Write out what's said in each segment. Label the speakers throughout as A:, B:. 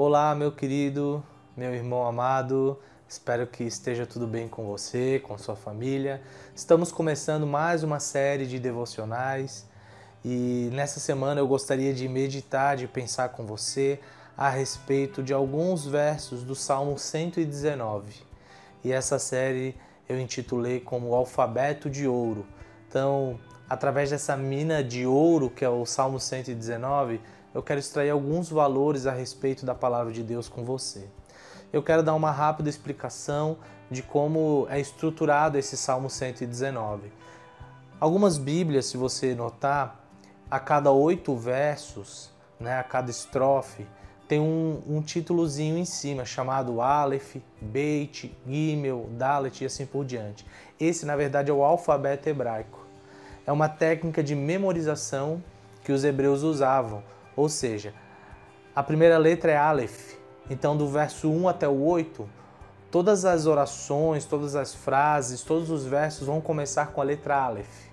A: Olá, meu querido, meu irmão amado. Espero que esteja tudo bem com você, com sua família. Estamos começando mais uma série de devocionais e nessa semana eu gostaria de meditar, de pensar com você a respeito de alguns versos do Salmo 119. E essa série eu intitulei como Alfabeto de Ouro. Então, através dessa mina de ouro que é o Salmo 119, eu quero extrair alguns valores a respeito da palavra de Deus com você. Eu quero dar uma rápida explicação de como é estruturado esse Salmo 119. Algumas Bíblias, se você notar, a cada oito versos, né, a cada estrofe, tem um, um títulozinho em cima chamado Aleph, Beit, Gimel, Dalet e assim por diante. Esse, na verdade, é o alfabeto hebraico. É uma técnica de memorização que os hebreus usavam ou seja, a primeira letra é Aleph. Então, do verso 1 até o 8, todas as orações, todas as frases, todos os versos vão começar com a letra Aleph.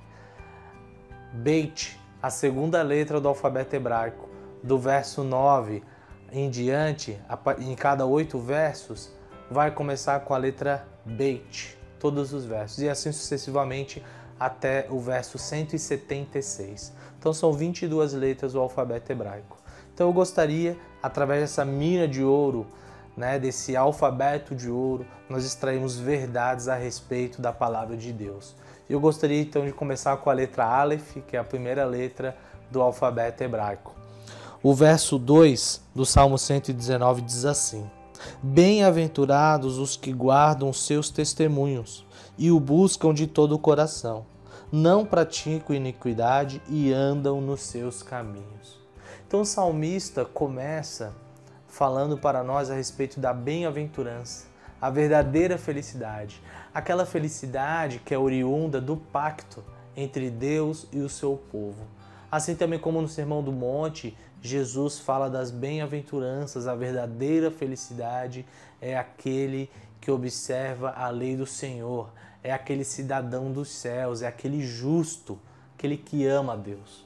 A: Beit, a segunda letra do alfabeto hebraico. Do verso 9 em diante, em cada oito versos, vai começar com a letra Beit, todos os versos, e assim sucessivamente até o verso 176. Então são 22 letras do alfabeto hebraico. Então eu gostaria, através dessa mina de ouro, né, desse alfabeto de ouro, nós extraímos verdades a respeito da palavra de Deus. Eu gostaria então de começar com a letra Aleph, que é a primeira letra do alfabeto hebraico. O verso 2 do Salmo 119 diz assim: Bem-aventurados os que guardam seus testemunhos e o buscam de todo o coração. Não praticam iniquidade e andam nos seus caminhos. Então o salmista começa falando para nós a respeito da bem-aventurança, a verdadeira felicidade, aquela felicidade que é oriunda do pacto entre Deus e o seu povo. Assim também como no Sermão do Monte, Jesus fala das bem-aventuranças, a verdadeira felicidade é aquele que observa a lei do Senhor, é aquele cidadão dos céus, é aquele justo, aquele que ama a Deus.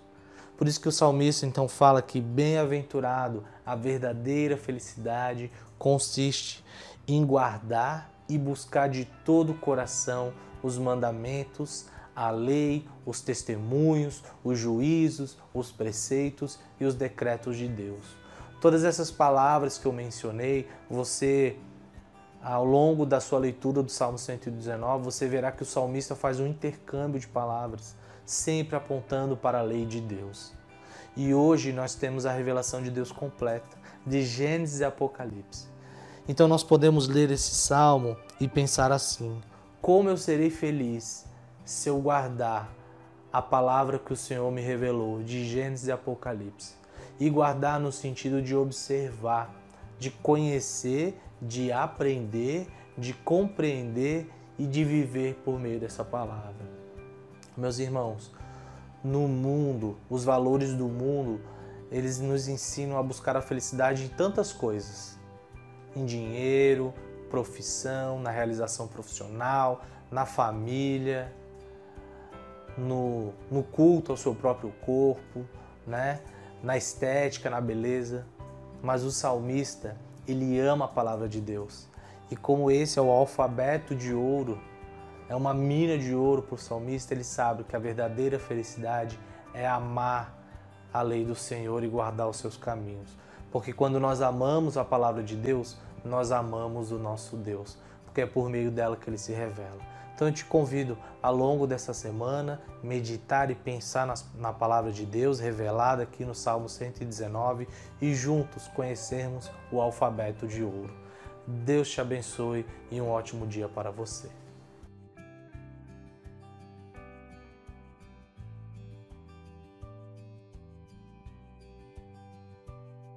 A: Por isso que o salmista então fala que bem-aventurado, a verdadeira felicidade consiste em guardar e buscar de todo o coração os mandamentos, a lei, os testemunhos, os juízos, os preceitos e os decretos de Deus. Todas essas palavras que eu mencionei, você ao longo da sua leitura do Salmo 119, você verá que o salmista faz um intercâmbio de palavras, sempre apontando para a lei de Deus. E hoje nós temos a revelação de Deus completa, de Gênesis e Apocalipse. Então nós podemos ler esse salmo e pensar assim: como eu serei feliz se eu guardar a palavra que o Senhor me revelou, de Gênesis e Apocalipse. E guardar no sentido de observar, de conhecer de aprender, de compreender e de viver por meio dessa palavra. Meus irmãos, no mundo, os valores do mundo, eles nos ensinam a buscar a felicidade em tantas coisas: em dinheiro, profissão, na realização profissional, na família, no, no culto ao seu próprio corpo, né? na estética, na beleza. Mas o salmista, ele ama a palavra de Deus. E como esse é o alfabeto de ouro, é uma mina de ouro para o salmista, ele sabe que a verdadeira felicidade é amar a lei do Senhor e guardar os seus caminhos. Porque quando nós amamos a palavra de Deus, nós amamos o nosso Deus, porque é por meio dela que ele se revela. Então eu te convido ao longo dessa semana meditar e pensar na palavra de Deus revelada aqui no Salmo 119 e juntos conhecermos o alfabeto de ouro. Deus te abençoe e um ótimo dia para você.